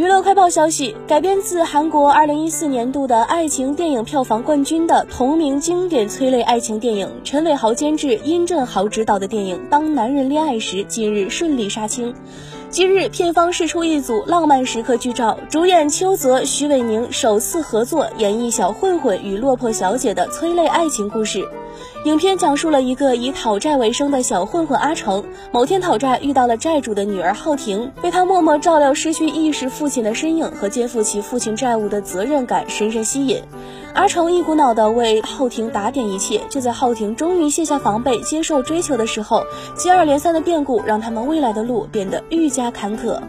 娱乐快报消息，改编自韩国2014年度的爱情电影票房冠军的同名经典催泪爱情电影，陈伟豪监制、殷振豪执导的电影《当男人恋爱时》近日顺利杀青。今日片方释出一组浪漫时刻剧照，主演邱泽、徐伟宁首次合作演绎小混混与落魄小姐的催泪爱情故事。影片讲述了一个以讨债为生的小混混阿成，某天讨债遇到了债主的女儿浩婷，被他默默照料失去意识父亲的身影和肩负起父亲债务的责任感深深吸引。阿成一股脑的为浩婷打点一切，就在浩婷终于卸下防备接受追求的时候，接二连三的变故让他们未来的路变得愈加坎坷。